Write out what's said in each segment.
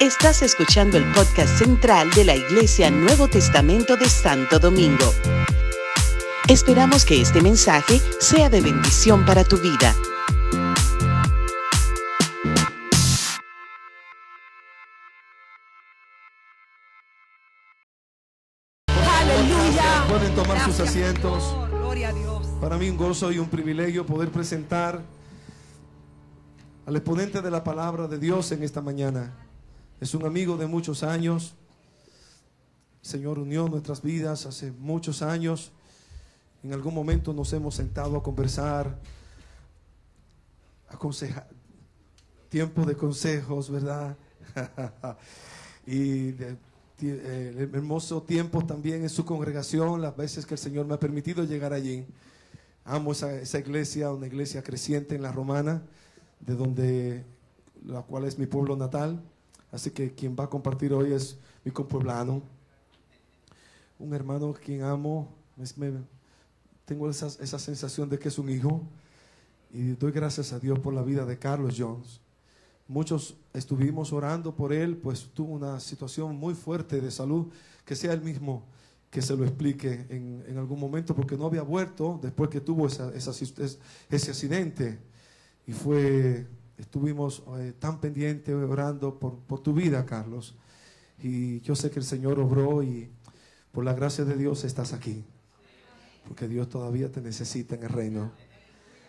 Estás escuchando el podcast central de la Iglesia Nuevo Testamento de Santo Domingo. Esperamos que este mensaje sea de bendición para tu vida. Aleluya. Pueden tomar sus asientos. Señor. Gloria a Dios. Para mí un gozo y un privilegio poder presentar al exponente de la palabra de Dios en esta mañana. Es un amigo de muchos años. El Señor unió nuestras vidas hace muchos años. En algún momento nos hemos sentado a conversar, aconsejar, tiempo de consejos, ¿verdad? y de- eh, hermoso tiempo también en su congregación, las veces que el Señor me ha permitido llegar allí. Amo esa, esa iglesia, una iglesia creciente en la romana, de donde, la cual es mi pueblo natal. Así que quien va a compartir hoy es mi compueblano, un hermano quien amo. tengo esa, esa sensación de que es un hijo. Y doy gracias a Dios por la vida de Carlos Jones. Muchos estuvimos orando por él, pues tuvo una situación muy fuerte de salud, que sea él mismo que se lo explique en, en algún momento, porque no había vuelto después que tuvo esa- esa- es- ese accidente. Y fue, estuvimos eh, tan pendientes orando por, por tu vida, Carlos. Y yo sé que el Señor obró y por la gracia de Dios estás aquí, porque Dios todavía te necesita en el reino.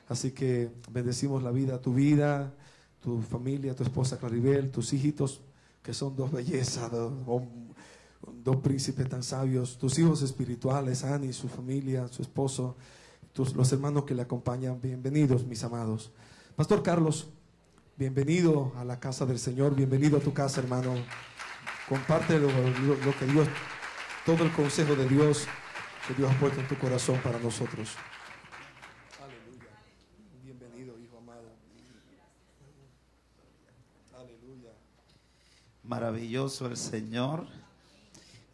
Así que bendecimos la vida, tu vida, tu familia, tu esposa Claribel, tus hijitos, que son dos bellezas, dos, dos príncipes tan sabios, tus hijos espirituales, Ani, su familia, su esposo, tus, los hermanos que le acompañan, bienvenidos, mis amados. Pastor Carlos, bienvenido a la casa del Señor, bienvenido a tu casa, hermano. Comparte lo, lo- lo que Dios, todo el consejo de Dios que Dios ha puesto en tu corazón para nosotros. Aleluya. Bienvenido, hijo amado. Aleluya. Maravilloso el Señor.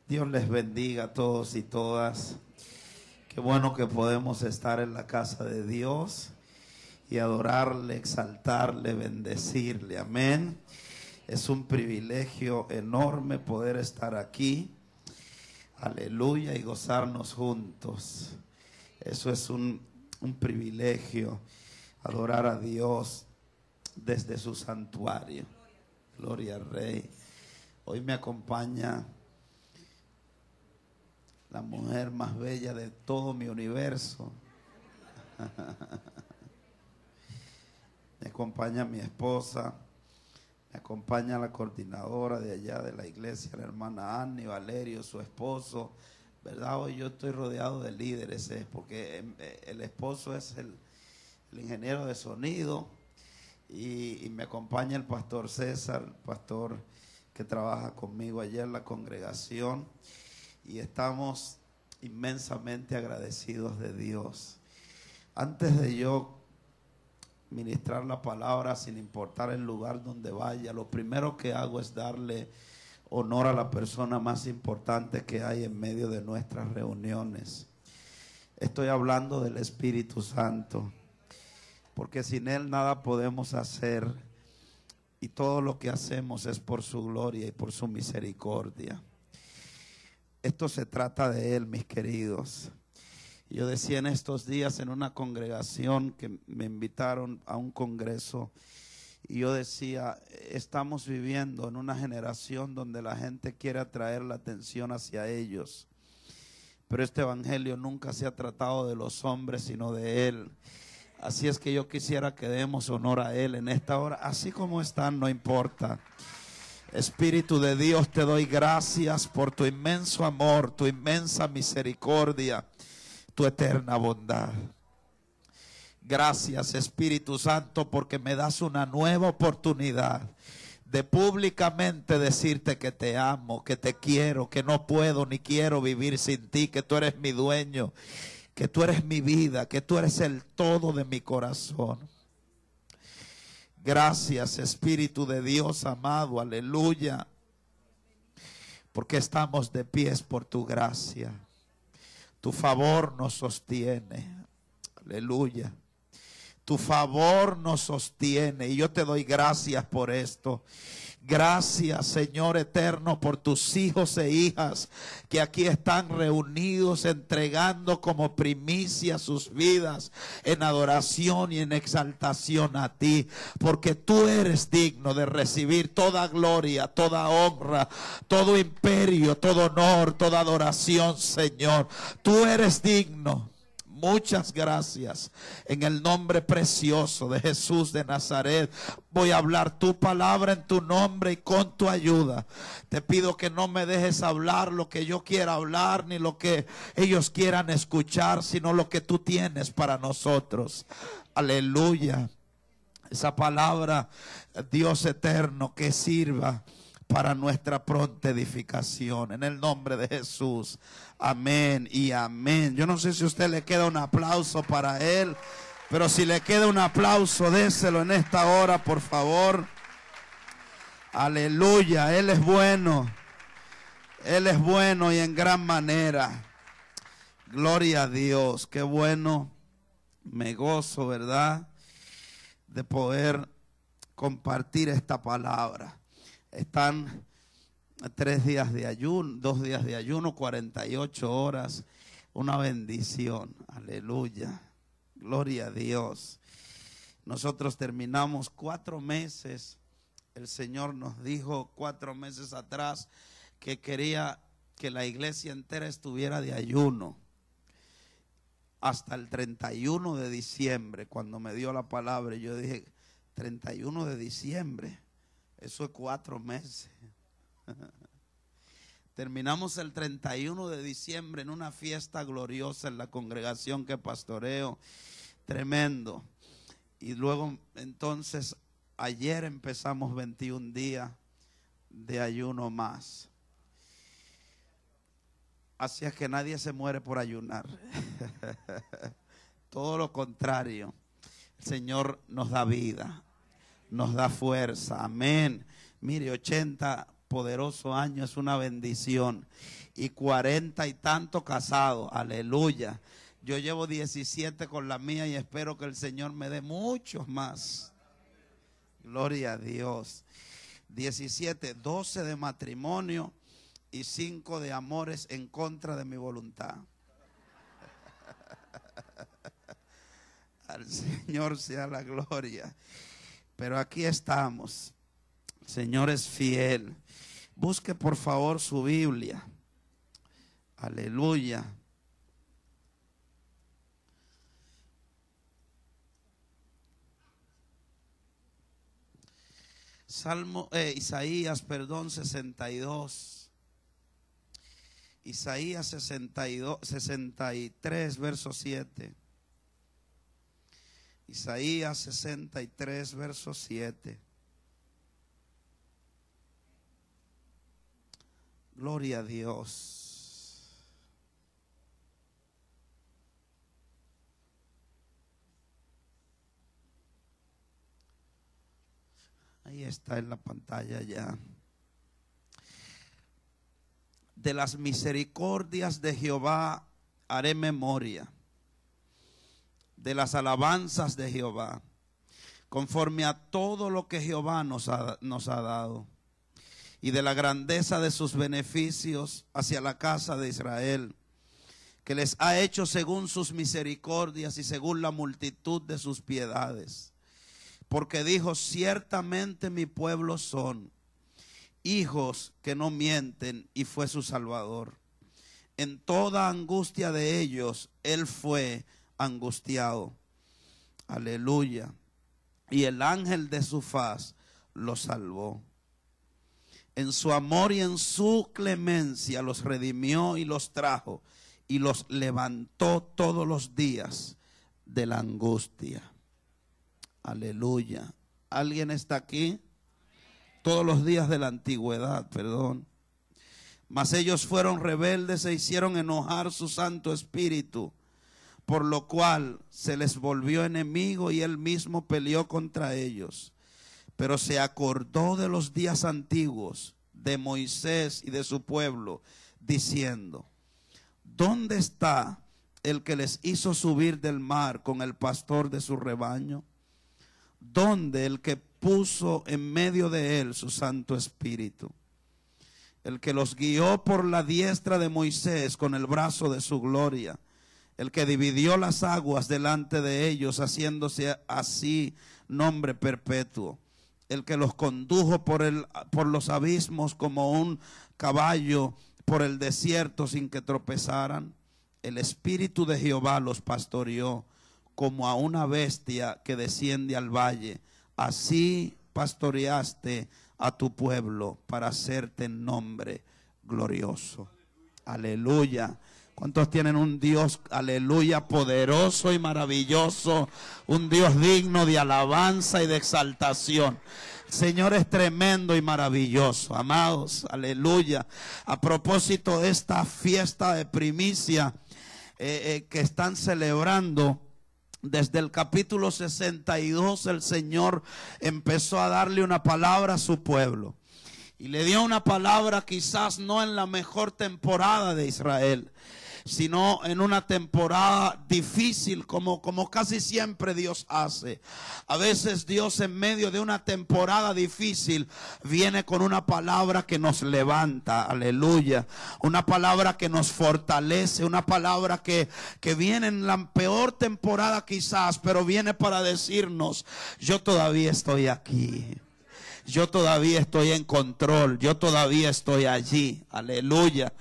Dios les bendiga a todos y todas. Qué bueno que podemos estar en la casa de Dios y adorarle, exaltarle, bendecirle. Amén. Es un privilegio enorme poder estar aquí. Aleluya y gozarnos juntos. Eso es un, un privilegio, adorar a Dios desde su santuario. Gloria al Rey. Hoy me acompaña la mujer más bella de todo mi universo. me acompaña mi esposa, me acompaña la coordinadora de allá de la iglesia, la hermana Annie, Valerio, su esposo. ¿Verdad? Hoy yo estoy rodeado de líderes, ¿eh? porque eh, el esposo es el, ingeniero de sonido, y, y me acompaña el pastor César, el pastor que trabaja conmigo allá en la congregación y estamos inmensamente agradecidos de Dios. Antes de yo ministrar la palabra sin importar el lugar donde vaya, lo primero que hago es darle honor a la persona más importante que hay en medio de nuestras reuniones. Estoy hablando del Espíritu Santo porque sin Él nada podemos hacer y todo lo que hacemos es por su gloria y por su misericordia. Esto se trata de Él, mis queridos. Yo decía en estos días en una congregación que me invitaron a un congreso y yo decía, estamos viviendo en una generación donde la gente quiere atraer la atención hacia ellos. Pero este evangelio nunca se ha tratado de los hombres, sino de Él. Así es que yo quisiera que demos honor a Él en esta hora. Así como están, no importa. Espíritu de Dios, te doy gracias por tu inmenso amor, tu inmensa misericordia, tu eterna bondad. Gracias Espíritu Santo porque me das una nueva oportunidad de públicamente decirte que te amo, que te quiero, que no puedo ni quiero vivir sin ti, que tú eres mi dueño, que tú eres mi vida, que tú eres el todo de mi corazón. Gracias Espíritu de Dios amado, aleluya, porque estamos de pies por tu gracia. Tu favor nos sostiene, aleluya. Tu favor nos sostiene y yo te doy gracias por esto. Gracias, Señor eterno, por tus hijos e hijas que aquí están reunidos entregando como primicia sus vidas en adoración y en exaltación a ti, porque tú eres digno de recibir toda gloria, toda honra, todo imperio, todo honor, toda adoración, Señor. Tú eres digno. Muchas gracias. En el nombre precioso de Jesús de Nazaret, voy a hablar tu palabra en tu nombre y con tu ayuda. Te pido que no me dejes hablar lo que yo quiera hablar, ni lo que ellos quieran escuchar, sino lo que tú tienes para nosotros. Aleluya. Esa palabra, Dios eterno, que sirva para nuestra pronta edificación. En el nombre de Jesús. Amén y amén. Yo no sé si a usted le queda un aplauso para él, pero si le queda un aplauso, déselo en esta hora, por favor. Aleluya, Él es bueno. Él es bueno y en gran manera. Gloria a Dios, qué bueno. Me gozo, ¿verdad? De poder compartir esta palabra. Están tres días de ayuno, dos días de ayuno, 48 horas. Una bendición. Aleluya. Gloria a Dios. Nosotros terminamos cuatro meses. El Señor nos dijo cuatro meses atrás que quería que la iglesia entera estuviera de ayuno hasta el 31 de diciembre, cuando me dio la palabra, yo dije, 31 de diciembre. Eso es cuatro meses. Terminamos el 31 de diciembre en una fiesta gloriosa en la congregación que pastoreo. Tremendo. Y luego entonces ayer empezamos 21 días de ayuno más. Así es que nadie se muere por ayunar. Todo lo contrario. El Señor nos da vida nos da fuerza. Amén. Mire, 80 poderosos años es una bendición. Y 40 y tanto casados. Aleluya. Yo llevo 17 con la mía y espero que el Señor me dé muchos más. Gloria a Dios. 17, 12 de matrimonio y 5 de amores en contra de mi voluntad. Al Señor sea la gloria. Pero aquí estamos. Señor es fiel. Busque por favor su Biblia. Aleluya. Salmo, eh, Isaías, perdón, 62. Isaías 62, 63, verso 7. Isaías 63, verso 7. Gloria a Dios. Ahí está en la pantalla ya. De las misericordias de Jehová haré memoria de las alabanzas de Jehová, conforme a todo lo que Jehová nos ha, nos ha dado, y de la grandeza de sus beneficios hacia la casa de Israel, que les ha hecho según sus misericordias y según la multitud de sus piedades. Porque dijo, ciertamente mi pueblo son hijos que no mienten, y fue su Salvador. En toda angustia de ellos, Él fue angustiado. Aleluya. Y el ángel de su faz lo salvó. En su amor y en su clemencia los redimió y los trajo y los levantó todos los días de la angustia. Aleluya. ¿Alguien está aquí? Todos los días de la antigüedad, perdón. Mas ellos fueron rebeldes e hicieron enojar su Santo Espíritu por lo cual se les volvió enemigo y él mismo peleó contra ellos. Pero se acordó de los días antiguos, de Moisés y de su pueblo, diciendo, ¿dónde está el que les hizo subir del mar con el pastor de su rebaño? ¿Dónde el que puso en medio de él su Santo Espíritu. El que los guió por la diestra de Moisés con el brazo de su gloria. El que dividió las aguas delante de ellos, haciéndose así nombre perpetuo. El que los condujo por, el, por los abismos como un caballo por el desierto sin que tropezaran. El Espíritu de Jehová los pastoreó como a una bestia que desciende al valle. Así pastoreaste a tu pueblo para hacerte nombre glorioso. Aleluya. ¿Cuántos tienen un Dios, aleluya, poderoso y maravilloso? Un Dios digno de alabanza y de exaltación. Señor es tremendo y maravilloso, amados, aleluya. A propósito de esta fiesta de primicia eh, eh, que están celebrando, desde el capítulo 62 el Señor empezó a darle una palabra a su pueblo. Y le dio una palabra quizás no en la mejor temporada de Israel sino en una temporada difícil como, como casi siempre Dios hace. A veces Dios en medio de una temporada difícil viene con una palabra que nos levanta, aleluya, una palabra que nos fortalece, una palabra que, que viene en la peor temporada quizás, pero viene para decirnos, yo todavía estoy aquí yo todavía estoy en control, yo todavía estoy allí, aleluya.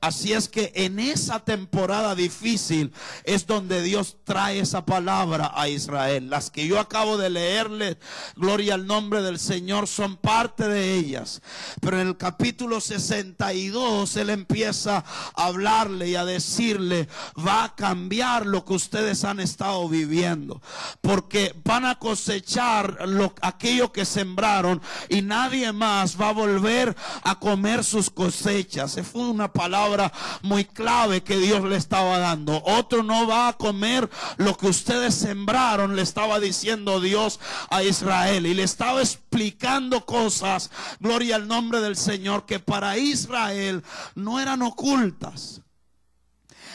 Así es que en esa temporada difícil es donde Dios trae esa palabra a Israel. Las que yo acabo de leerle, gloria al nombre del Señor, son parte de ellas. Pero en el capítulo 62 Él empieza a hablarle y a decirle, va a cambiar lo que ustedes han estado viviendo. Porque van a cosechar lo, aquello que sembraron y nadie más va a volver a comer sus cosechas. Esa fue una palabra muy clave que Dios le estaba dando. Otro no va a comer lo que ustedes sembraron, le estaba diciendo Dios a Israel. Y le estaba explicando cosas, gloria al nombre del Señor, que para Israel no eran ocultas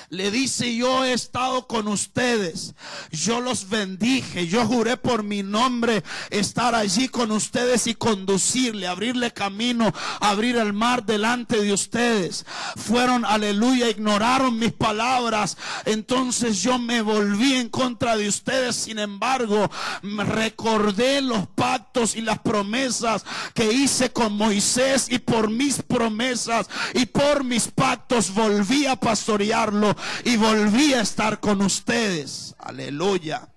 le dice, yo he estado con ustedes, yo los bendije, yo juré por mi nombre estar allí con ustedes y conducirle, abrirle camino, abrir el mar delante de ustedes. Fueron, aleluya, ignoraron mis palabras, entonces yo me volví en contra de ustedes, sin embargo, recordé los pactos y las promesas que hice con Moisés y por mis promesas y por mis pactos volví a pastorearlo y volví a estar con ustedes. Aleluya.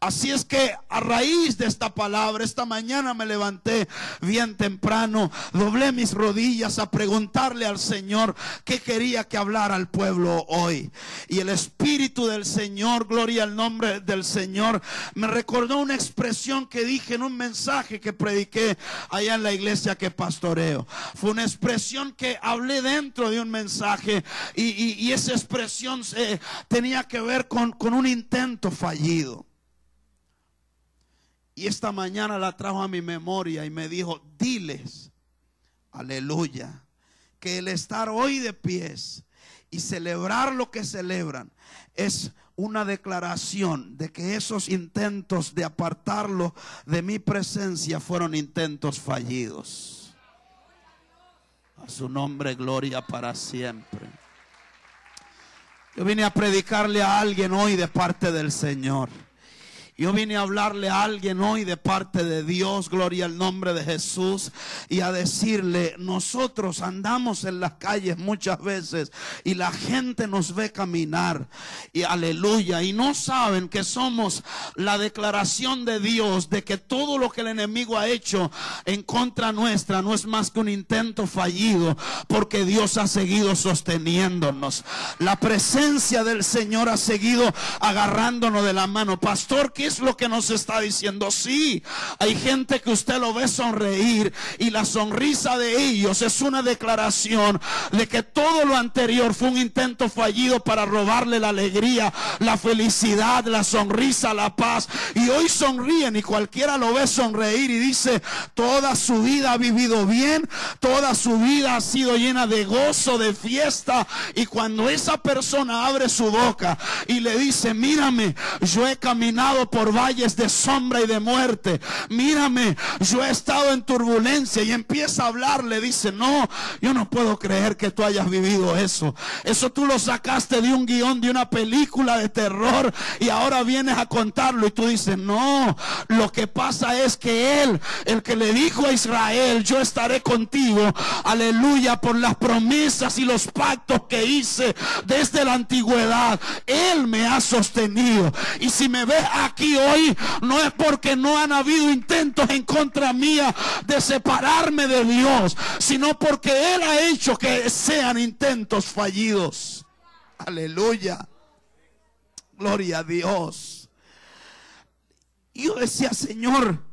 Así es que a raíz de esta palabra, esta mañana me levanté bien temprano, doblé mis rodillas a preguntarle al Señor qué quería que hablara al pueblo hoy. Y el Espíritu del Señor, gloria al nombre del Señor, me recordó una expresión que dije en un mensaje que prediqué allá en la iglesia que pastoreo. Fue una expresión que hablé dentro de un mensaje y, esa expresión se, tenía que ver con, con un intento fallido. Y esta mañana la trajo a mi memoria y me dijo, diles, aleluya, que el estar hoy de pies y celebrar lo que celebran es una declaración de que esos intentos de apartarlo de mi presencia fueron intentos fallidos. A su nombre, gloria para siempre. Yo vine a predicarle a alguien hoy de parte del Señor. Yo vine a hablarle a alguien hoy de parte de Dios, gloria al nombre de Jesús, y a decirle, nosotros andamos en las calles muchas veces y la gente nos ve caminar, y aleluya, y no saben que somos la declaración de Dios de que todo lo que el enemigo ha hecho en contra nuestra no es más que un intento fallido, porque Dios ha seguido sosteniéndonos. La presencia del Señor ha seguido agarrándonos de la mano. Pastor, ¿qué es lo que nos está diciendo. Sí, hay gente que usted lo ve sonreír y la sonrisa de ellos es una declaración de que todo lo anterior fue un intento fallido para robarle la alegría, la felicidad, la sonrisa, la paz. Y hoy sonríen y cualquiera lo ve sonreír y dice, toda su vida ha vivido bien, toda su vida ha sido llena de gozo, de fiesta. Y cuando esa persona abre su boca y le dice, mírame, yo he caminado por por valles de sombra y de muerte. Mírame, yo he estado en turbulencia y empieza a hablarle. Dice, no, yo no puedo creer que tú hayas vivido eso. Eso tú lo sacaste de un guion de una película de terror y ahora vienes a contarlo y tú dices, no, lo que pasa es que él, el que le dijo a Israel, yo estaré contigo, aleluya, por las promesas y los pactos que hice desde la antigüedad, él me ha sostenido. Y si me ves aquí hoy, no es porque no han habido intentos en contra mía de separarme de Dios, sino porque él ha hecho que sean intentos fallidos. Aleluya. Gloria a Dios. Yo decía, Señor,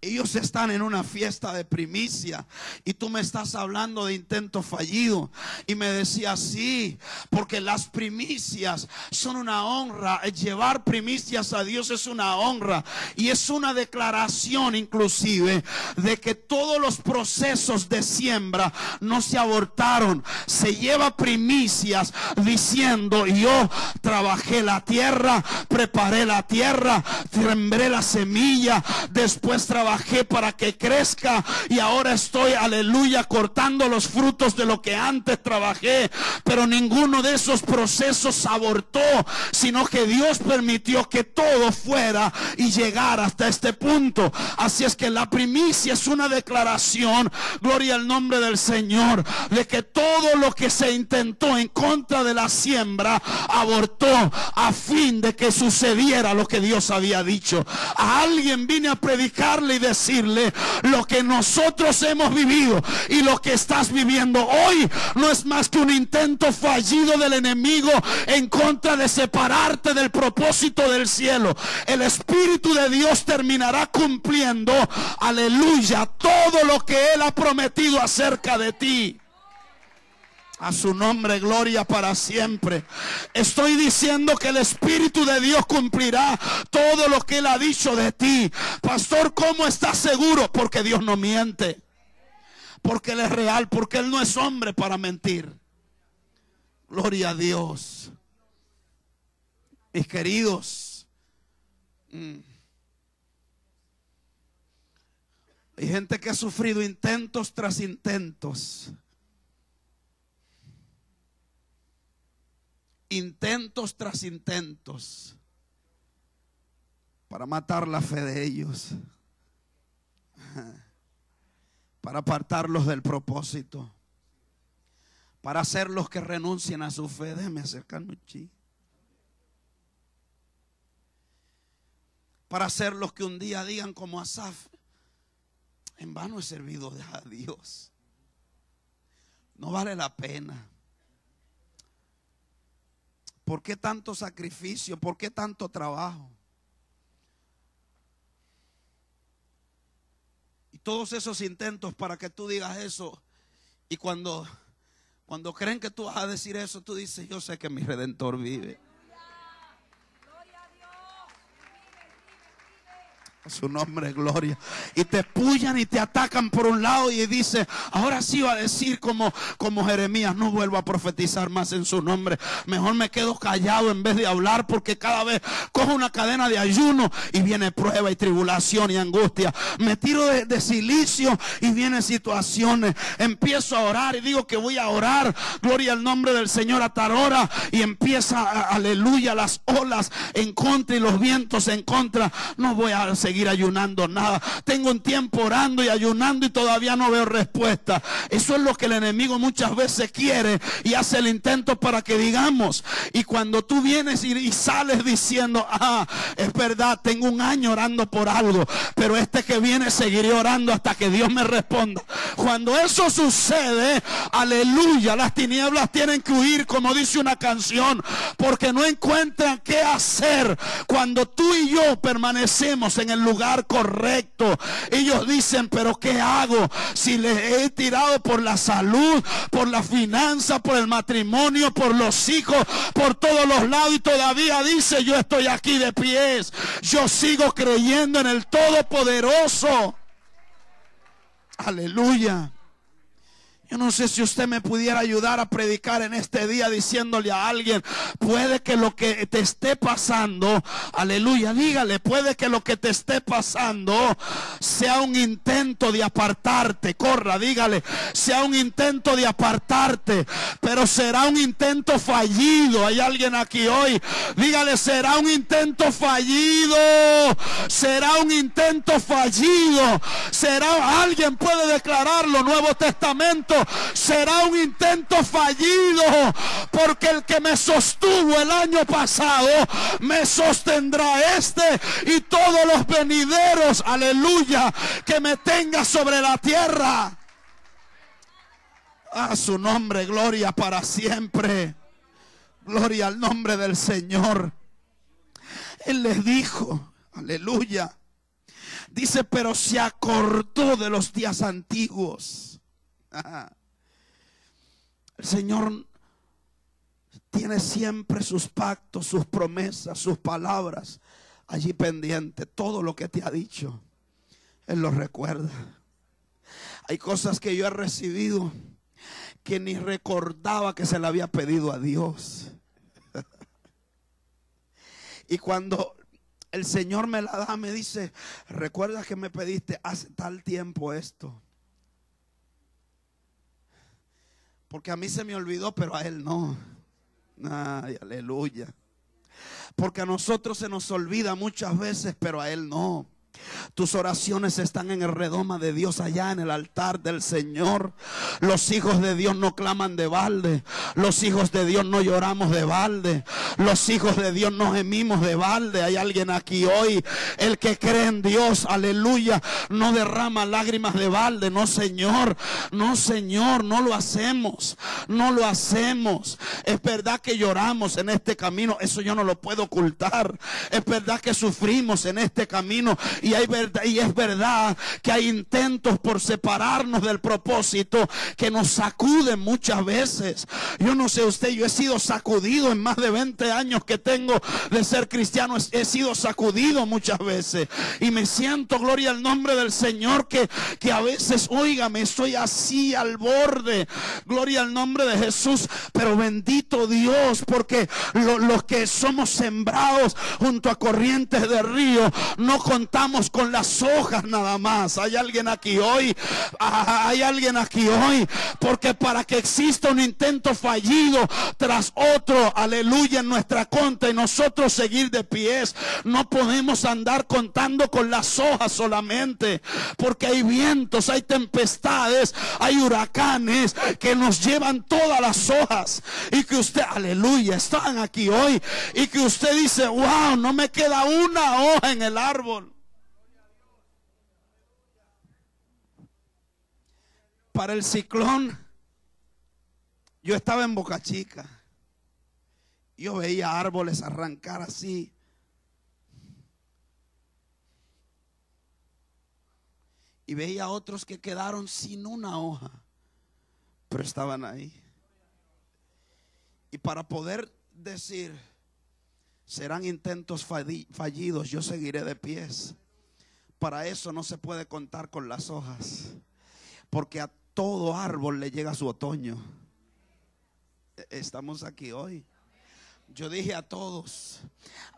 ellos están en una fiesta de primicia y tú me estás hablando de intento fallido. Y me decía, sí, porque las primicias son una honra. Llevar primicias a Dios es una honra. Y es una declaración inclusive de que todos los procesos de siembra no se abortaron. Se lleva primicias diciendo, yo trabajé la tierra, preparé la tierra, sembré la semilla, después trabajé trabajé para que crezca y ahora estoy, aleluya, cortando los frutos de lo que antes trabajé. Pero ninguno de esos procesos abortó, sino que Dios permitió que todo fuera y llegara hasta este punto. Así es que la primicia es una declaración, gloria al nombre del Señor, de que todo lo que se intentó en contra de la siembra abortó a fin de que sucediera lo que Dios había dicho. A alguien vine a predicarle decirle lo que nosotros hemos vivido y lo que estás viviendo hoy no es más que un intento fallido del enemigo en contra de separarte del propósito del cielo. El Espíritu de Dios terminará cumpliendo, aleluya, todo lo que Él ha prometido acerca de ti. A su nombre, gloria para siempre. Estoy diciendo que el Espíritu de Dios cumplirá todo lo que Él ha dicho de ti. Pastor, ¿cómo estás seguro? Porque Dios no miente. Porque Él es real. Porque Él no es hombre para mentir. Gloria a Dios. Mis queridos. Mm, hay gente que ha sufrido intentos tras intentos intentos tras intentos para matar la fe de ellos, para apartarlos del propósito, para hacerlos que renuncien a su fe. Déjeme acercarme un Para hacerlos que un día digan como Asaf, en vano he servido a Dios. No vale la pena. ¿Por qué tanto sacrificio? ¿Por qué tanto trabajo? Y todos esos intentos para que tú digas eso. Y cuando, cuando creen que tú vas a decir eso, tú dices, yo sé que mi redentor vive. Su nombre, gloria. Y te puyan y te atacan por un lado y dice, ahora sí va a decir como, como Jeremías, no vuelvo a profetizar más en su nombre. Mejor me quedo callado en vez de hablar porque cada vez cojo una cadena de ayuno y viene prueba y tribulación y angustia. Me tiro de, silicio y vienen situaciones. Empiezo a orar y digo que voy a orar. Gloria al nombre del Señor a hora y empieza, aleluya, las olas en contra y los vientos en contra. No voy a seguir ayunando nada. Tengo un tiempo orando y ayunando y todavía no veo respuesta. Eso es lo que el enemigo muchas veces quiere y hace el intento para que digamos. Y cuando tú vienes y, sales diciendo, ah, es verdad, tengo un año orando por algo, pero este que viene seguiré orando hasta que Dios me responda. Cuando eso sucede, aleluya, las tinieblas tienen que huir, como dice una canción, porque no encuentran qué hacer cuando tú y yo permanecemos en el lugar correcto. Ellos dicen, pero ¿qué hago si les he tirado por la salud, por la finanza, por el matrimonio, por los hijos, por todos los lados y todavía dice, yo estoy aquí de pies. Yo sigo creyendo en el Todopoderoso. Aleluya. Yo no sé si usted me pudiera ayudar a predicar en este día diciéndole a alguien, puede que lo que te esté pasando, aleluya, dígale, puede que lo que te esté pasando sea un intento de apartarte, corra, dígale, sea un intento de apartarte, pero será un intento fallido. Hay alguien aquí hoy, dígale, será un intento fallido, será un intento fallido, será, alguien puede declararlo, Nuevo Testamento será un intento fallido, porque el que me sostuvo el año pasado me sostendrá este y todos los venideros, aleluya, que me tenga sobre la tierra. A su nombre, gloria para siempre. Gloria al nombre del Señor. Él les dijo, aleluya. Dice, pero se acordó de los días antiguos. El Señor tiene siempre sus pactos, sus promesas, sus palabras allí pendiente. Todo lo que te ha dicho, Él lo recuerda. Hay cosas que yo he recibido que ni recordaba que se le había pedido a Dios. y cuando el Señor me la da, me dice, recuerda que me pediste hace tal tiempo esto. Porque a mí se me olvidó, pero a él no. Ay, aleluya. Porque a nosotros se nos olvida muchas veces, pero a él no. Tus oraciones están en el redoma de Dios allá en el altar del Señor. Los hijos de Dios no claman de balde. Los hijos de Dios no lloramos de balde. Los hijos de Dios no gemimos de balde. Hay alguien aquí hoy. El que cree en Dios, aleluya, no derrama lágrimas de balde. No, Señor. No, Señor, no lo hacemos. No lo hacemos. Es verdad que lloramos en este camino. Eso yo no lo puedo ocultar. Es verdad que sufrimos en este camino. Y, hay verdad, y es verdad que hay intentos por separarnos del propósito que nos sacuden muchas veces. Yo no sé usted, yo he sido sacudido en más de 20 años que tengo de ser cristiano. He sido sacudido muchas veces. Y me siento, gloria al nombre del Señor, que, que a veces, me estoy así al borde. Gloria al nombre de Jesús. Pero bendito Dios, porque los que somos sembrados junto a corrientes de río, no contamos con las hojas nada más. Hay alguien aquí hoy. Ah, hay alguien aquí hoy. Porque para que exista un intento fallido tras otro, aleluya, en nuestra contra y nosotros seguir de pies, no podemos andar contando con las hojas solamente. Porque hay vientos, hay tempestades, hay huracanes que nos llevan todas las hojas. Y que usted, aleluya, están aquí hoy. Y que usted dice, wow, no me queda una hoja en el árbol. Para el ciclón, yo estaba en Boca Chica. Yo veía árboles arrancar así. Y veía otros que quedaron sin una hoja, pero estaban ahí. Y para poder decir, serán intentos fallidos, yo seguiré de pies. Para eso no se puede contar con las hojas, porque a todo árbol le llega su otoño. E-, estamos aquí hoy. Yo dije a todos,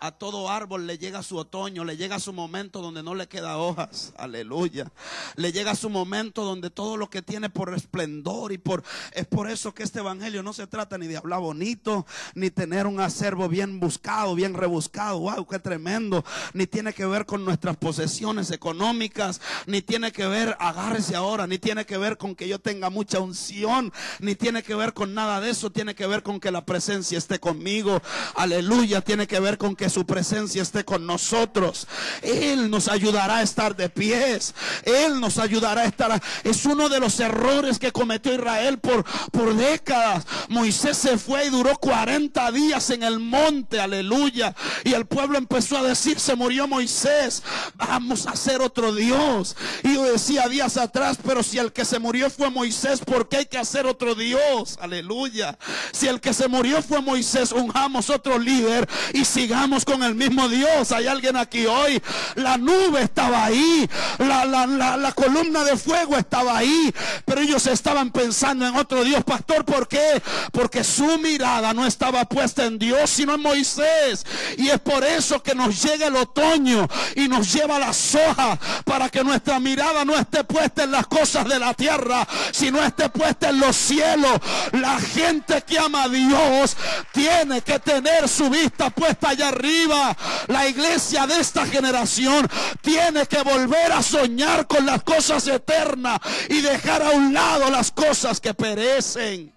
a todo árbol le llega su otoño, le llega su momento donde no le queda hojas, aleluya. Le llega su momento donde todo lo que tiene por esplendor y por es por eso que este evangelio no se trata ni de hablar bonito, ni tener un acervo bien buscado, bien rebuscado, wow, qué tremendo, ni tiene que ver con nuestras posesiones económicas, ni tiene que ver, agárrese ahora, ni tiene que ver con que yo tenga mucha unción, ni tiene que ver con nada de eso, tiene que ver con que la presencia esté conmigo aleluya, tiene que ver con que su presencia esté con nosotros. Él nos ayudará a estar de pies. Él nos ayudará a estar. Es uno de los errores que cometió Israel por, por décadas. Moisés se fue y duró 40 días en el monte, aleluya. Y el pueblo empezó a decir, se murió Moisés, vamos a hacer otro Dios. Y yo decía días atrás, pero si el que se murió fue Moisés, ¿por qué hay que hacer otro Dios? Aleluya. Si el que se murió fue Moisés, un jamás pongamos otro líder y sigamos con el mismo Dios. Hay alguien aquí hoy. La nube estaba ahí, la, la columna de fuego estaba ahí, pero ellos estaban pensando en otro Dios, pastor. ¿Por qué? Porque su mirada no estaba puesta en Dios, sino en Moisés. Y es por eso que nos llega el otoño y nos lleva la soja para que nuestra mirada no esté puesta en las cosas de la tierra, sino esté puesta en los cielos. La gente que ama a Dios tiene que tener su vista puesta allá arriba. La iglesia de esta generación tiene que volver a soñar con las cosas eternas y dejar a un lado las cosas que perecen.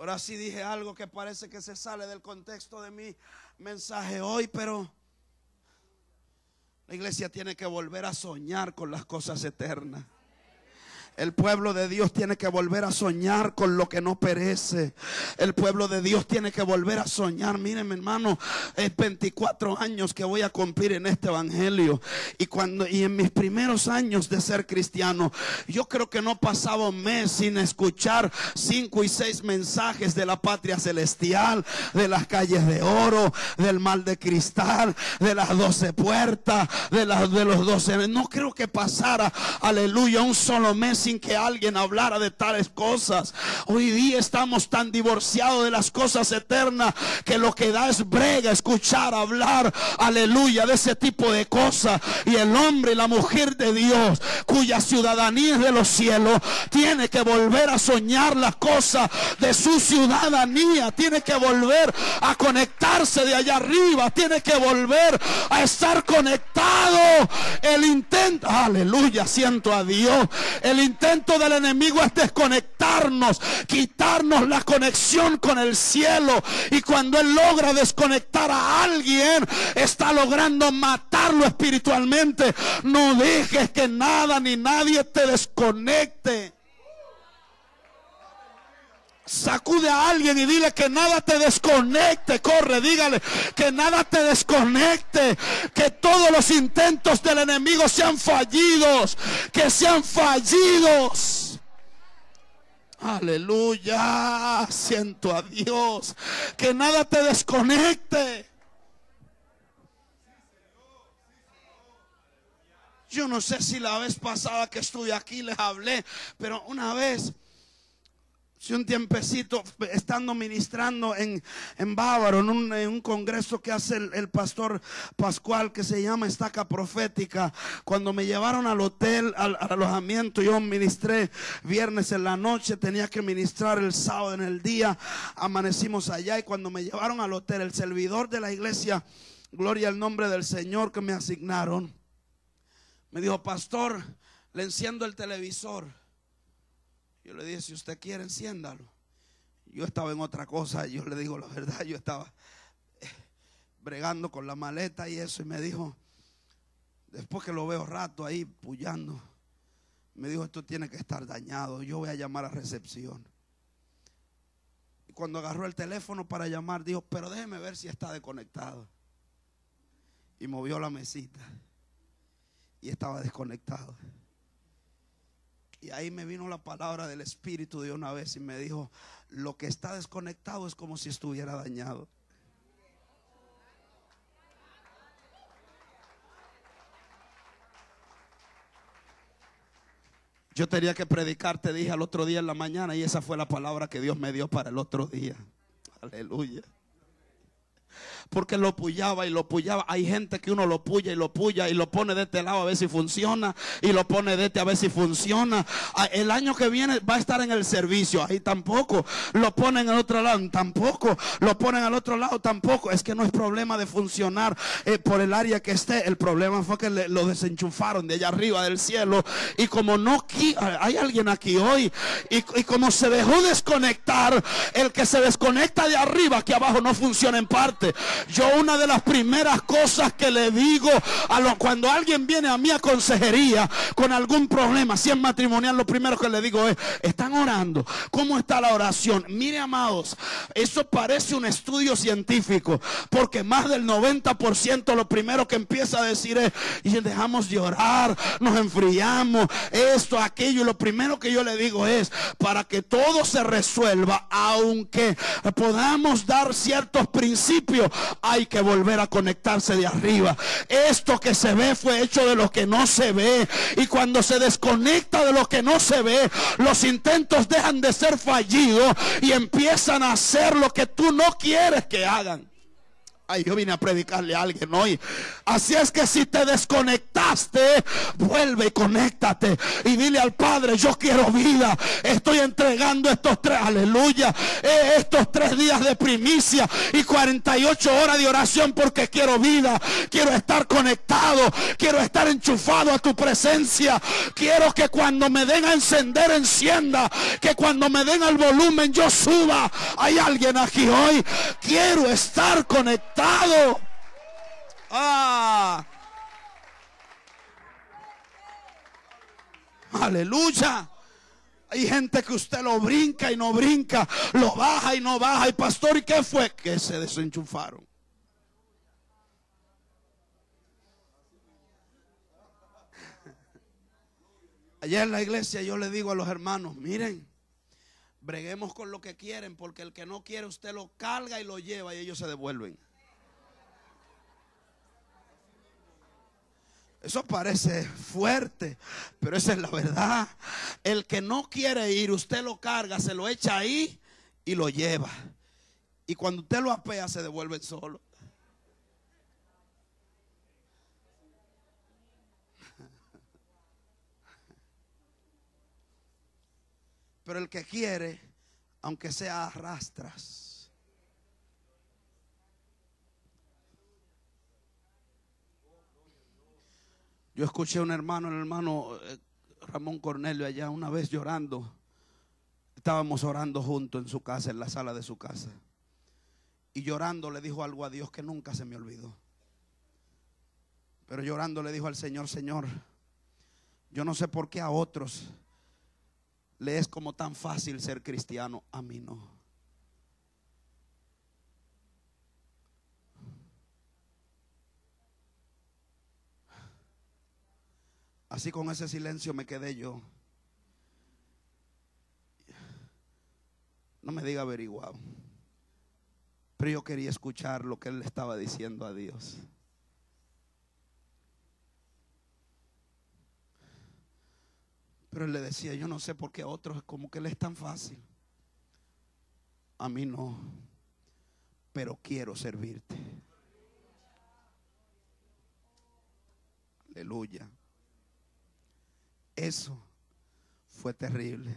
Ahora sí dije algo que parece que se sale del contexto de mi mensaje hoy, pero la iglesia tiene que volver a soñar con las cosas eternas. El pueblo de Dios tiene que volver a soñar con lo que no perece. El pueblo de Dios tiene que volver a soñar. Miren, mi hermano, es 24 años que voy a cumplir en este evangelio. Y cuando y en mis primeros años de ser cristiano, yo creo que no pasaba un mes sin escuchar cinco y seis mensajes de la patria celestial, de las calles de oro, del mal de cristal, de las doce puertas, de las de los doce. No creo que pasara, aleluya, un solo mes que alguien hablara de tales cosas. Hoy día estamos tan divorciados de las cosas eternas que lo que da es brega escuchar hablar, aleluya, de ese tipo de cosas. Y el hombre y la mujer de Dios, cuya ciudadanía es de los cielos, tiene que volver a soñar las cosas de su ciudadanía, tiene que volver a conectarse de allá arriba, tiene que volver a estar conectado. El intento, aleluya, siento a Dios. El intento del enemigo es desconectarnos, quitarnos la conexión con el cielo. Y cuando él logra desconectar a alguien, está logrando matarlo espiritualmente. No dejes que nada ni nadie te desconecte. Sacude a alguien y dile que nada te desconecte. Corre, dígale que nada te desconecte. Que todos los intentos del enemigo sean fallidos. Que sean fallidos. Aleluya. Siento a Dios. Que nada te desconecte. Yo no sé si la vez pasada que estuve aquí les hablé, pero una vez si un tiempecito estando ministrando en, en Bávaro, en un, congreso que hace el, pastor Pascual que se llama Estaca Profética, cuando me llevaron al hotel, al, alojamiento, yo ministré viernes en la noche, tenía que ministrar el sábado en el día, amanecimos allá y cuando me llevaron al hotel, el servidor de la iglesia, gloria al nombre del Señor que me asignaron, me dijo, pastor, le enciendo el televisor. Yo le dije, si usted quiere, enciéndalo. Yo estaba en otra cosa, yo le digo la verdad, yo estaba eh, bregando con la maleta y eso, y me dijo, después que lo veo rato ahí pullando, me dijo, esto tiene que estar dañado, yo voy a llamar a recepción. Y cuando agarró el teléfono para llamar, dijo, pero déjeme ver si está desconectado. Y movió la mesita y estaba desconectado. Y ahí me vino la palabra del Espíritu de una vez y me dijo, lo que está desconectado es como si estuviera dañado. Yo tenía que predicar, te dije al otro día en la mañana y esa fue la palabra que Dios me dio para el otro día. Aleluya porque lo puyaba y lo puyaba. Hay gente que uno lo puya y lo puya y lo pone de este lado a ver si funciona y lo pone de este a ver si funciona. Ah, el año que viene va a estar en el servicio, ahí tampoco. Lo ponen al otro lado, tampoco. Lo ponen al otro lado, tampoco. Es que no es problema de funcionar eh, por el área que esté. El problema fue que lo desenchufaron de allá arriba del cielo. Y como no, hay alguien aquí hoy. Y, y como se dejó desconectar, el que se desconecta de arriba, que abajo no funciona en parte. Yo una de las primeras cosas que le digo a lo, cuando alguien viene a mi consejería con algún problema, si es matrimonial, lo primero que le digo es, ¿están orando? ¿Cómo está la oración? Mire, amados, eso parece un estudio científico, porque más del 90% lo primero que empieza a decir es, y dejamos de orar, nos enfriamos, esto, aquello, lo primero que yo le digo es, para que todo se resuelva, aunque podamos dar ciertos principios, hay que volver a conectarse de arriba. Esto que se ve fue hecho de lo que no se ve. Y cuando se desconecta de lo que no se ve, los intentos dejan de ser fallidos y empiezan a hacer lo que tú no quieres que hagan. Ay, yo vine a predicarle a alguien hoy. Así es que si te desconectaste, vuelve y conéctate. Y dile al Padre, yo quiero vida. Estoy entregando estos tres, aleluya, eh, estos tres días de primicia y 48 horas de oración porque quiero vida. Quiero estar conectado. Quiero estar enchufado a tu presencia. Quiero que cuando me den a encender, encienda. Que cuando me den al volumen, yo suba. Hay alguien aquí hoy. Quiero estar conectado Ah. Aleluya. Hay gente que usted lo brinca y no brinca, lo baja y no baja. Y pastor, ¿y qué fue? Que se desenchufaron. Allá en la iglesia yo le digo a los hermanos, miren, breguemos con lo que quieren, porque el que no quiere usted lo carga y lo lleva y ellos se devuelven. Eso parece fuerte, pero esa es la verdad. El que no quiere ir, usted lo carga, se lo echa ahí y lo lleva. Y cuando usted lo apea, se devuelve solo. Pero el que quiere, aunque sea arrastras. Yo escuché a un hermano, el hermano eh, Ramón Cornelio allá una vez llorando. Estábamos orando juntos en su casa, en la sala de su casa. Y llorando le dijo algo a Dios que nunca se me olvidó. Pero llorando le dijo al Señor, Señor, yo no sé por qué a otros le es como tan fácil ser cristiano, a mí no. Así con ese silencio me quedé yo. No me diga averiguado. Pero yo quería escuchar lo que él le estaba diciendo a Dios. Pero él le decía, yo no sé por qué a otros como que le es tan fácil. A mí no. Pero quiero servirte. Aleluya. Eso fue terrible.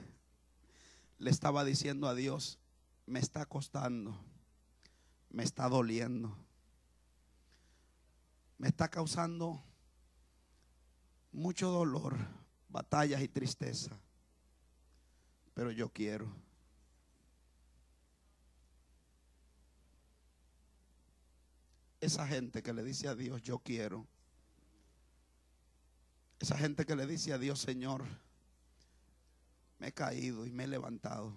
Le estaba diciendo a Dios, me está costando, me está doliendo, me está causando mucho dolor, batallas y tristeza, pero yo quiero. Esa gente que le dice a Dios, yo quiero, esa gente que le dice a Dios, Señor, me he caído y me he levantado.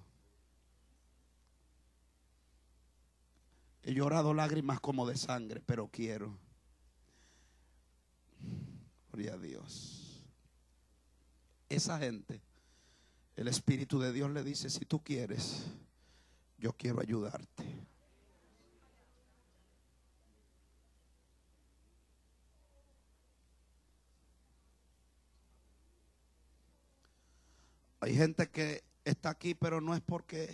He llorado lágrimas como de sangre, pero quiero. Gloria a Dios. Esa gente, el Espíritu de Dios le dice, si tú quieres, yo quiero ayudarte. Hay gente que está aquí, pero no es porque,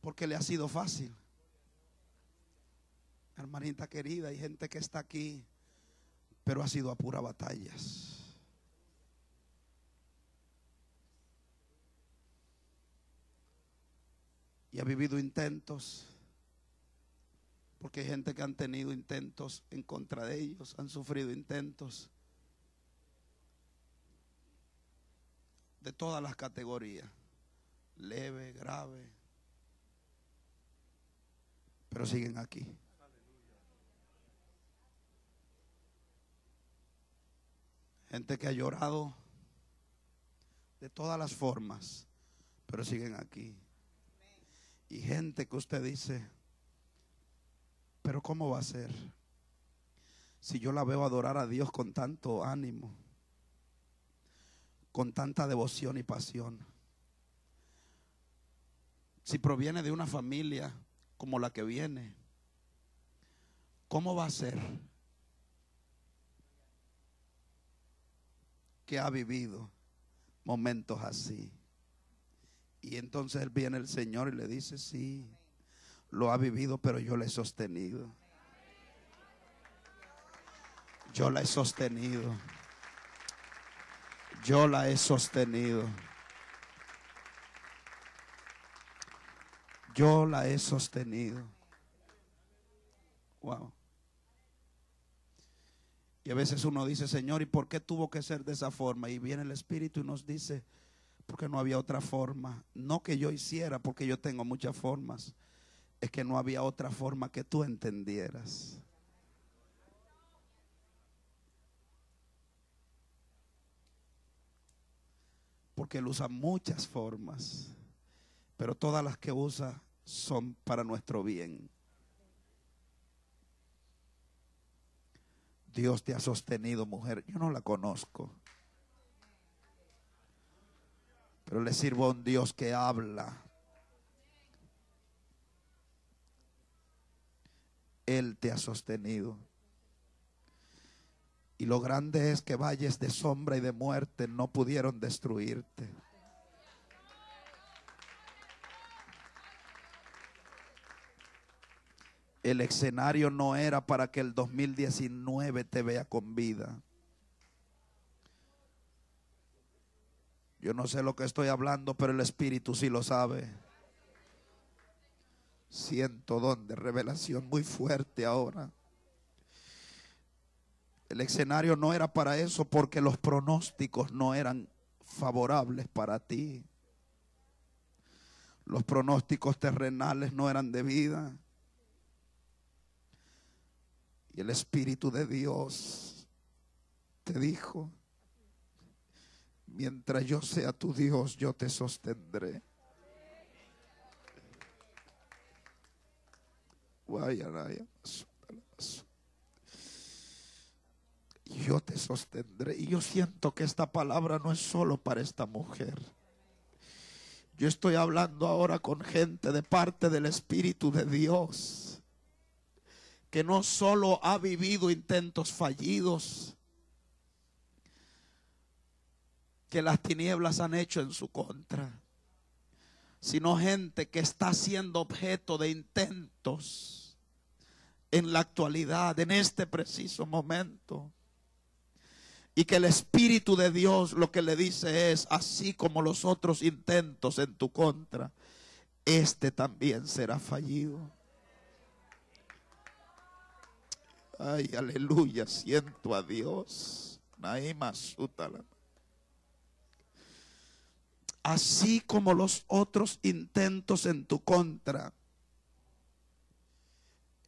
porque le ha sido fácil. Hermanita querida, hay gente que está aquí, pero ha sido a pura batallas. Y ha vivido intentos, porque hay gente que han tenido intentos en contra de ellos, han sufrido intentos. de todas las categorías, leve, grave, pero siguen aquí. Gente que ha llorado de todas las formas, pero siguen aquí. Y gente que usted dice, pero ¿cómo va a ser? Si yo la veo adorar a Dios con tanto ánimo con tanta devoción y pasión. Si proviene de una familia como la que viene, ¿cómo va a ser que ha vivido momentos así? Y entonces viene el Señor y le dice, sí, lo ha vivido, pero yo le he sostenido. Yo la he sostenido. Yo la he sostenido. Yo la he sostenido. Wow. Y a veces uno dice, Señor, ¿y por qué tuvo que ser de esa forma? Y viene el Espíritu y nos dice, porque no había otra forma. No que yo hiciera, porque yo tengo muchas formas. Es que no había otra forma que tú entendieras. Porque Él usa muchas formas, pero todas las que usa son para nuestro bien. Dios te ha sostenido, mujer. Yo no la conozco. Pero le sirvo a un Dios que habla. Él te ha sostenido. Y lo grande es que valles de sombra y de muerte no pudieron destruirte. El escenario no era para que el 2019 te vea con vida. Yo no sé lo que estoy hablando, pero el Espíritu sí lo sabe. Siento don de revelación muy fuerte ahora. El escenario no era para eso porque los pronósticos no eran favorables para ti. Los pronósticos terrenales no eran de vida. Y el Espíritu de Dios te dijo, mientras yo sea tu Dios, yo te sostendré. Yo te sostendré. Y yo siento que esta palabra no es solo para esta mujer. Yo estoy hablando ahora con gente de parte del Espíritu de Dios que no solo ha vivido intentos fallidos que las tinieblas han hecho en su contra, sino gente que está siendo objeto de intentos en la actualidad, en este preciso momento. Y que el Espíritu de Dios lo que le dice es, así como los otros intentos en tu contra, este también será fallido. Ay, aleluya, siento a Dios. Así como los otros intentos en tu contra,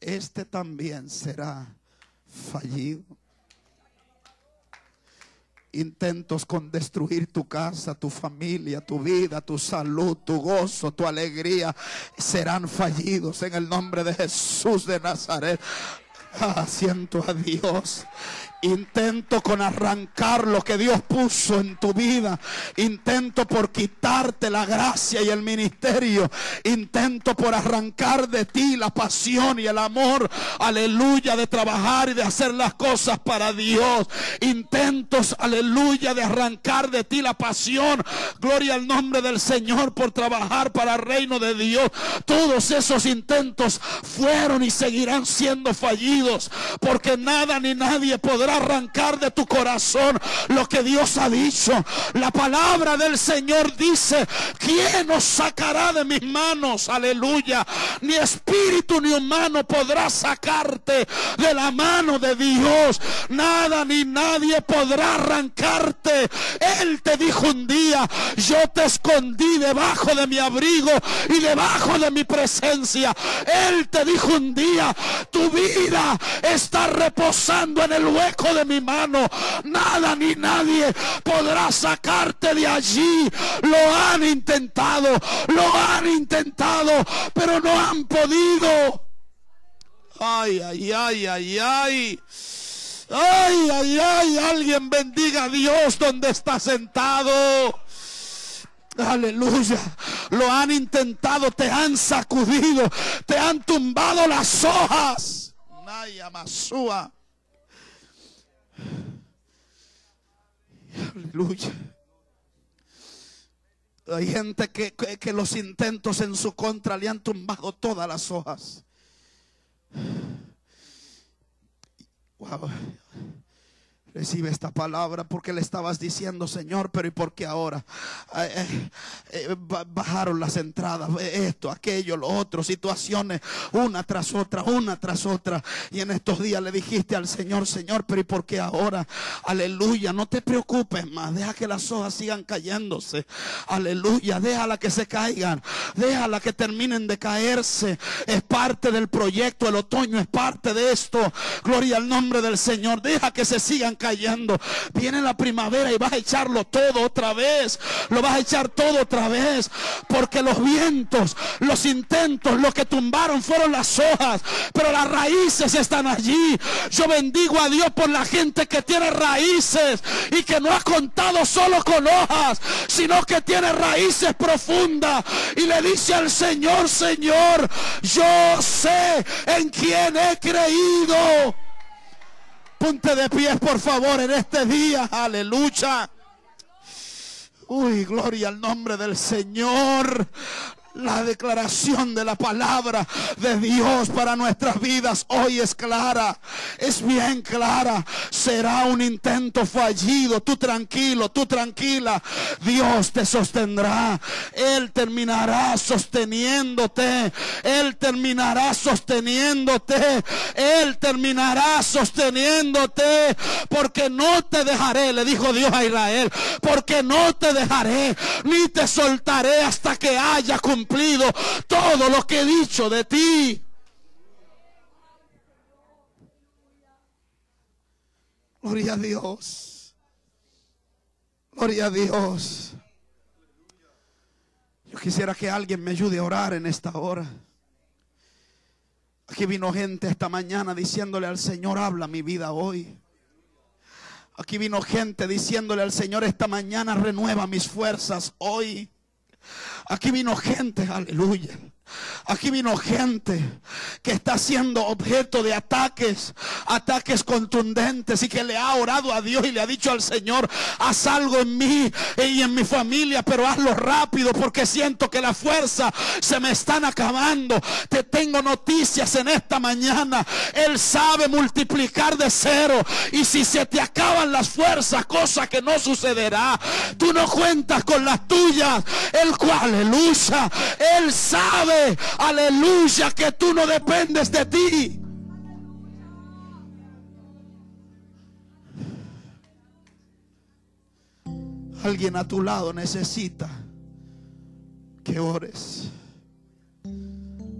este también será fallido. Intentos con destruir tu casa, tu familia, tu vida, tu salud, tu gozo, tu alegría, serán fallidos en el nombre de Jesús de Nazaret. Ah, siento a Dios. Intento con arrancar lo que Dios puso en tu vida. Intento por quitarte la gracia y el ministerio. Intento por arrancar de ti la pasión y el amor. Aleluya de trabajar y de hacer las cosas para Dios. Intentos, aleluya, de arrancar de ti la pasión. Gloria al nombre del Señor por trabajar para el reino de Dios. Todos esos intentos fueron y seguirán siendo fallidos. Porque nada ni nadie podrá arrancar de tu corazón lo que Dios ha dicho. La palabra del Señor dice, ¿quién nos sacará de mis manos? Aleluya. Ni espíritu ni humano podrá sacarte de la mano de Dios. Nada ni nadie podrá arrancarte. Él te dijo un día, yo te escondí debajo de mi abrigo y debajo de mi presencia. Él te dijo un día, tu vida está reposando en el hueco de mi mano. Nada ni nadie podrá sacarte de allí. Lo han intentado, lo han intentado, pero no han podido. Ay, ay, ay, ay, ay. Ay, ay, ay, alguien bendiga a Dios donde está sentado. Aleluya. Lo han intentado, te han sacudido, te han tumbado las hojas. Naya Masúa. Aleluya. Hay gente que, que, que los intentos en su contra le han tumbado todas las hojas. Wow. Recibe esta palabra porque le estabas diciendo, Señor, pero ¿y por qué ahora? Eh, eh, eh, ba- bajaron las entradas, esto, aquello, lo otro, situaciones, una tras otra, una tras otra. Y en estos días le dijiste al Señor, Señor, pero ¿y por qué ahora? Aleluya, no te preocupes más, deja que las hojas sigan cayéndose. Aleluya, déjala que se caigan, déjala que terminen de caerse. Es parte del proyecto, el otoño es parte de esto. Gloria al nombre del Señor, deja que se sigan cayendo. Viene la primavera y vas a echarlo todo otra vez. Lo vas a echar todo otra vez. Porque los vientos, los intentos, lo que tumbaron fueron las hojas. Pero las raíces están allí. Yo bendigo a Dios por la gente que tiene raíces y que no ha contado solo con hojas, sino que tiene raíces profundas. Y le dice al Señor, Señor, yo sé en quién he creído. Ponte de pies, por favor, en este día. Aleluya. Uy, gloria al nombre del Señor. La declaración de la palabra de Dios para nuestras vidas hoy es clara, es bien clara. Será un intento fallido, tú tranquilo, tú tranquila. Dios te sostendrá. Él terminará sosteniéndote. Él terminará sosteniéndote. Él terminará sosteniéndote. Porque no te dejaré, le dijo Dios a Israel. Porque no te dejaré, ni te soltaré hasta que haya cumplido todo lo que he dicho de ti. Gloria a Dios. Gloria a Dios. Yo quisiera que alguien me ayude a orar en esta hora. Aquí vino gente esta mañana diciéndole al Señor, habla mi vida hoy. Aquí vino gente diciéndole al Señor esta mañana, renueva mis fuerzas hoy. Aquí vino gente, aleluya. Aquí vino gente que está siendo objeto de ataques, ataques contundentes y que le ha orado a Dios y le ha dicho al Señor, haz algo en mí y en mi familia, pero hazlo rápido porque siento que la fuerza se me están acabando. Te tengo noticias en esta mañana. Él sabe multiplicar de cero y si se te acaban las fuerzas, cosa que no sucederá, tú no cuentas con las tuyas. El cual, aleluya, Él sabe aleluya, que tú no dependes de ti. Alguien a tu lado necesita que ores.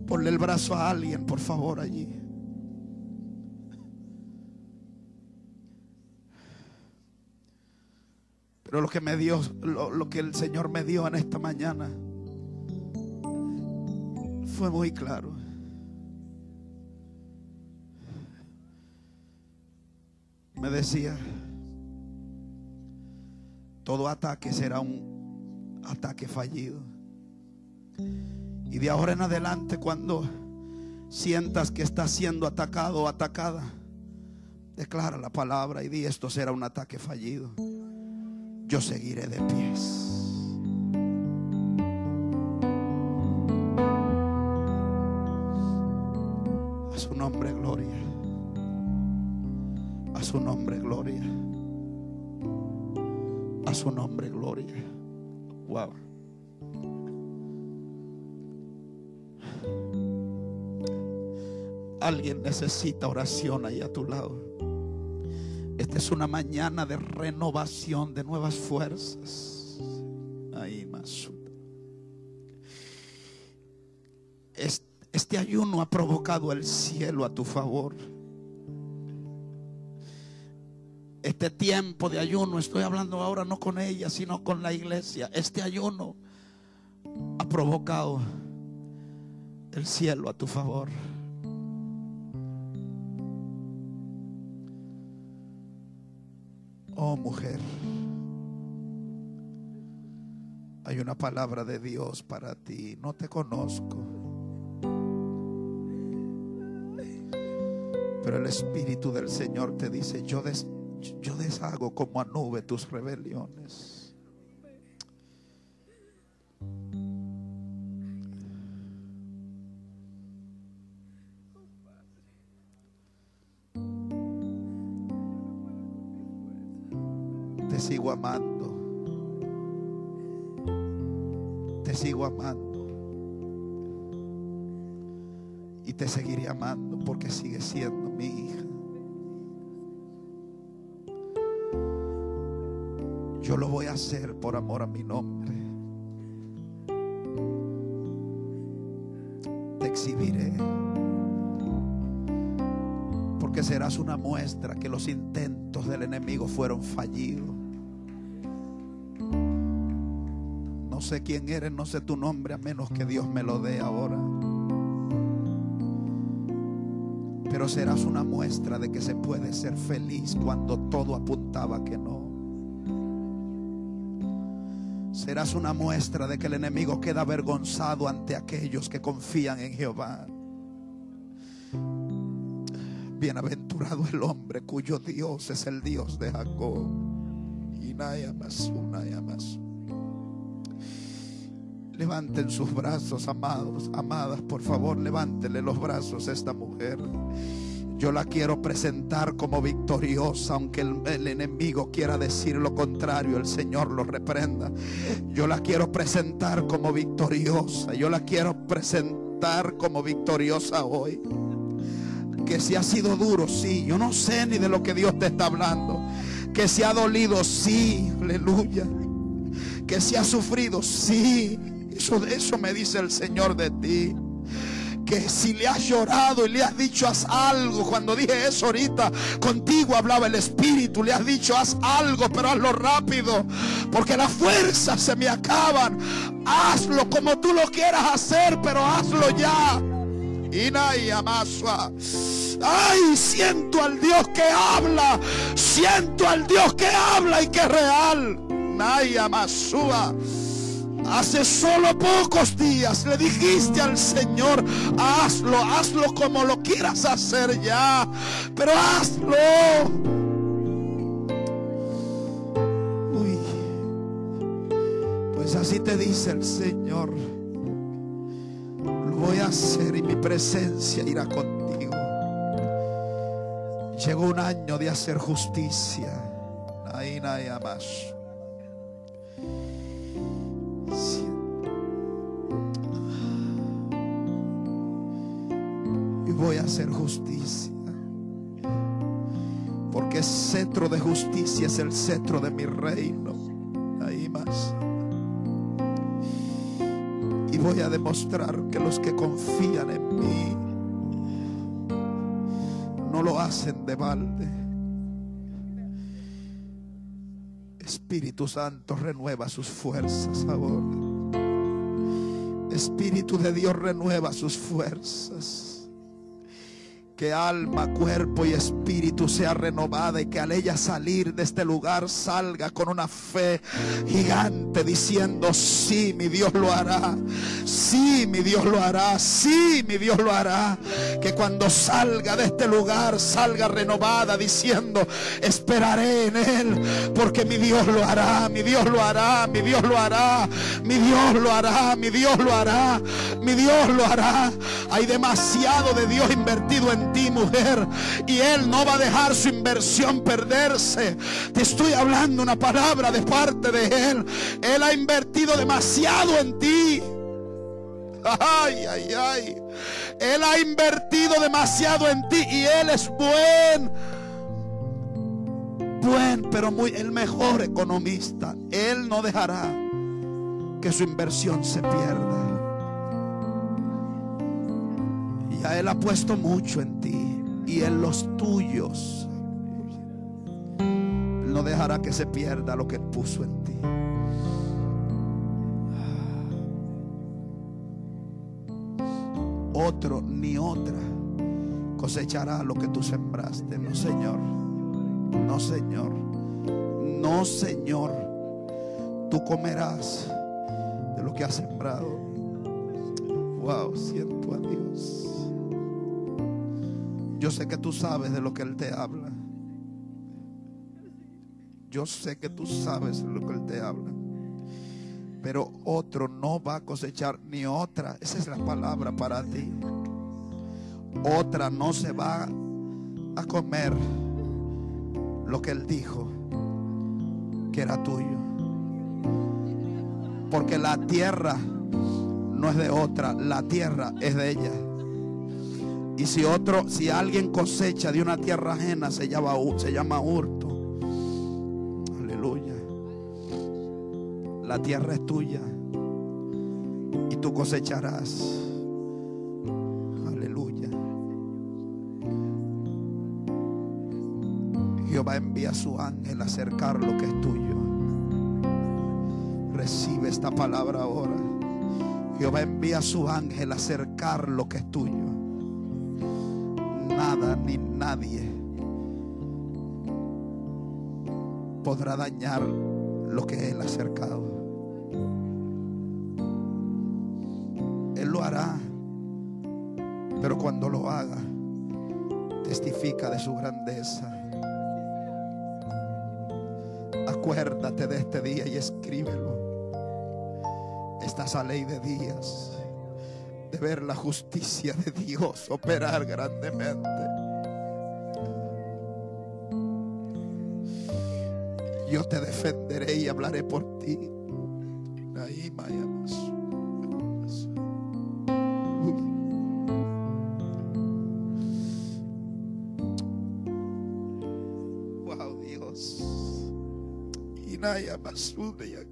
Ponle el brazo a alguien, por favor, allí. Pero lo que me dio, lo, que el Señor me dio en esta mañana fue muy claro. Me decía, todo ataque será un ataque fallido. Y de ahora en adelante, cuando sientas que estás siendo atacado o atacada, declara la palabra y di esto será un ataque fallido. Yo seguiré de pies. Nombre, gloria. A su nombre, gloria. A su nombre, gloria. Wow. Alguien necesita oración ahí a tu lado. Esta es una mañana de renovación, de nuevas fuerzas. Ahí más. Este, este ayuno ha provocado el cielo a tu favor. Este tiempo de ayuno, estoy hablando ahora no con ella, sino con la iglesia. Este ayuno ha provocado el cielo a tu favor. Oh mujer, hay una palabra de Dios para ti. No te conozco. Pero el Espíritu del Señor te dice, yo, des- yo deshago como a nube tus rebeliones. Te sigo amando. Te sigo amando. Y te seguiré amando porque sigues siendo mi hija. Yo lo voy a hacer por amor a mi nombre. Te exhibiré. Porque serás una muestra que los intentos del enemigo fueron fallidos. No sé quién eres, no sé tu nombre, a menos que Dios me lo dé ahora. Pero serás una muestra de que se puede ser feliz cuando todo apuntaba que no. Serás una muestra de que el enemigo queda avergonzado ante aquellos que confían en Jehová. Bienaventurado el hombre cuyo Dios es el Dios de Jacob. Y naya más, naya más. Levanten sus brazos, amados, amadas, por favor, levántele los brazos a esta mujer. Yo la quiero presentar como victoriosa, aunque el, el enemigo quiera decir lo contrario, el Señor lo reprenda. Yo la quiero presentar como victoriosa, yo la quiero presentar como victoriosa hoy. Que si ha sido duro, sí, yo no sé ni de lo que Dios te está hablando. Que si ha dolido, sí, aleluya. Que si ha sufrido, sí. Eso, eso me dice el Señor de ti que si le has llorado y le has dicho haz algo, cuando dije eso ahorita, contigo hablaba el Espíritu, le has dicho haz algo, pero hazlo rápido, porque las fuerzas se me acaban. Hazlo como tú lo quieras hacer, pero hazlo ya. Inaya Masua. Ay, siento al Dios que habla, siento al Dios que habla y que es real. Naya Masua. Hace solo pocos días le dijiste al Señor, hazlo, hazlo como lo quieras hacer ya, pero hazlo. Uy, pues así te dice el Señor, lo voy a hacer y mi presencia irá contigo. Llegó un año de hacer justicia. Ahí nada más. Hacer justicia. Porque cetro de justicia es el cetro de mi reino. Ahí más. Y voy a demostrar que los que confían en mí no lo hacen de balde. Espíritu Santo renueva sus fuerzas ahora. Espíritu de Dios renueva sus fuerzas. Que alma, cuerpo y espíritu sea renovada y que al ella salir de este lugar salga con una fe gigante diciendo, sí, mi Dios lo hará. Sí, mi Dios lo hará. Sí, mi Dios lo hará. Que cuando salga de este lugar salga renovada diciendo, esperaré en Él porque mi Dios lo hará, mi Dios lo hará, mi Dios lo hará, mi Dios lo hará, mi Dios lo hará, mi Dios lo hará. Hay demasiado de Dios invertido en ti, mujer, y Él no va a dejar su inversión perderse. Te estoy hablando una palabra de parte de Él. Él ha invertido demasiado en ti. Ay, ay, ay. Él ha invertido demasiado en ti y Él es buen. Buen, pero muy el mejor economista. Él no dejará que su inversión se pierda. Y a Él ha puesto mucho en ti y en los tuyos. no dejará que se pierda lo que Él puso en ti. Otro ni otra cosechará lo que tú sembraste. No, Señor. No, Señor. No, Señor. Tú comerás de lo que has sembrado. Wow, siento a Dios. Yo sé que tú sabes de lo que Él te habla. Yo sé que tú sabes de lo que Él te habla. Pero otro no va a cosechar ni otra. Esa es la palabra para ti. Otra no se va a comer lo que Él dijo que era tuyo. Porque la tierra no es de otra, la tierra es de ella. Y si otro, si alguien cosecha de una tierra ajena, se llama, se llama hurto. Aleluya. La tierra es tuya. Y tú cosecharás. Aleluya. Jehová envía a su ángel a acercar lo que es tuyo. Recibe esta palabra ahora. Jehová envía a su ángel a acercar lo que es tuyo nada ni nadie podrá dañar lo que Él ha acercado. Él lo hará, pero cuando lo haga, testifica de su grandeza. Acuérdate de este día y escríbelo. Esta ley de días de ver la justicia de Dios operar grandemente. Yo te defenderé y hablaré por ti. Ahí, Wow, Dios. Masude Ira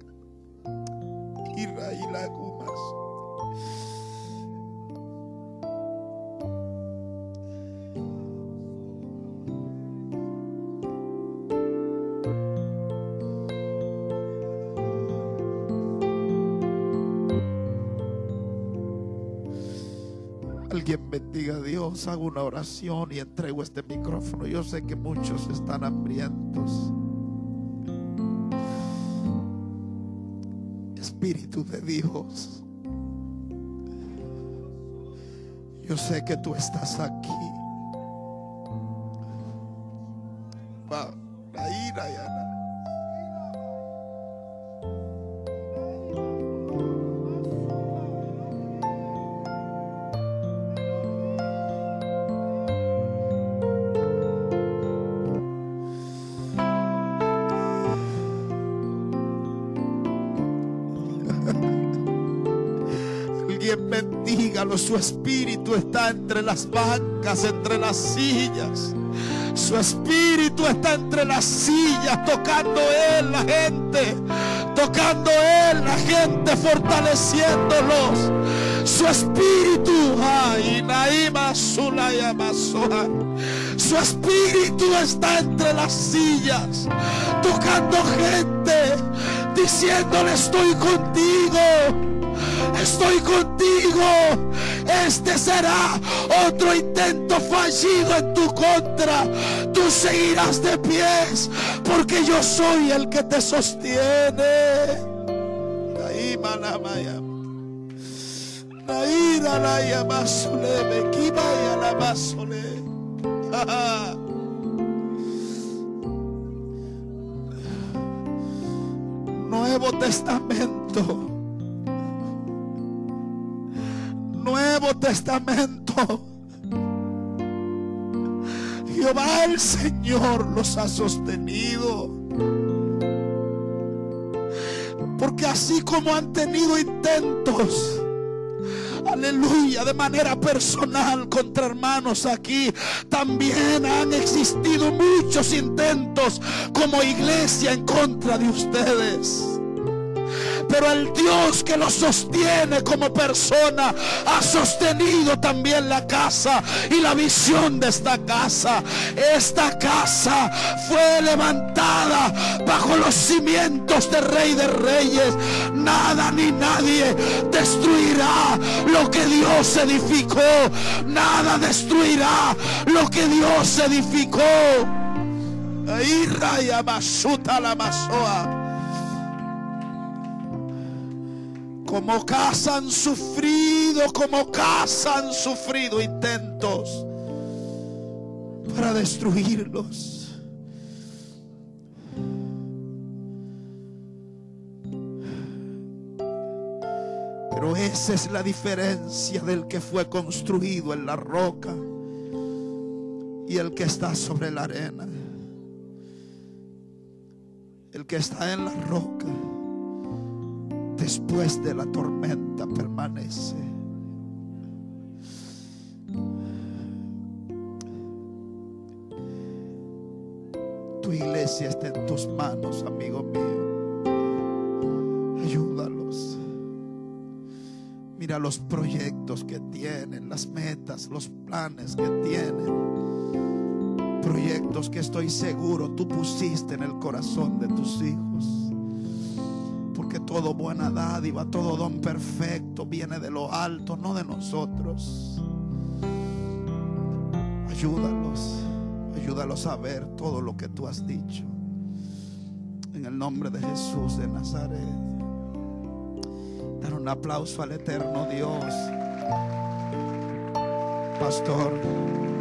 una oración y entrego este micrófono. Yo sé que muchos están hambrientos. Espíritu de Dios. Yo sé que tú estás aquí. Su espíritu está entre las bancas, entre las sillas. Su espíritu está entre las sillas, tocando Él la gente, tocando Él la gente, fortaleciéndolos. Su espíritu, ay, su espíritu está entre las sillas, tocando gente, diciéndole estoy contigo estoy contigo. Este será otro intento fallido en tu contra. Tú seguirás de pies porque yo soy el que te sostiene. Nuevo Testamento Nuevo Testamento. Jehová el Señor los ha sostenido. Porque así como han tenido intentos, aleluya, de manera personal contra hermanos aquí, también han existido muchos intentos como iglesia en contra de ustedes. Pero el Dios que lo sostiene como persona ha sostenido también la casa y la visión de esta casa. Esta casa fue levantada bajo los cimientos del Rey de Reyes. Nada ni nadie destruirá lo que Dios edificó. Nada destruirá lo que Dios edificó. La. Como casa han sufrido, como casa han sufrido intentos para destruirlos. Pero esa es la diferencia del que fue construido en la roca y el que está sobre la arena. El que está en la roca después de la tormenta permanece. Tu iglesia está en tus manos, amigo mío. Ayúdalos. Mira los proyectos que tienen, las metas, los planes que tienen proyectos que estoy seguro tú pusiste en el corazón de tus hijos. Todo buena dádiva, todo don perfecto viene de lo alto, no de nosotros. Ayúdalos, ayúdalos a ver todo lo que tú has dicho. En el nombre de Jesús de Nazaret. Dar un aplauso al eterno Dios. Pastor.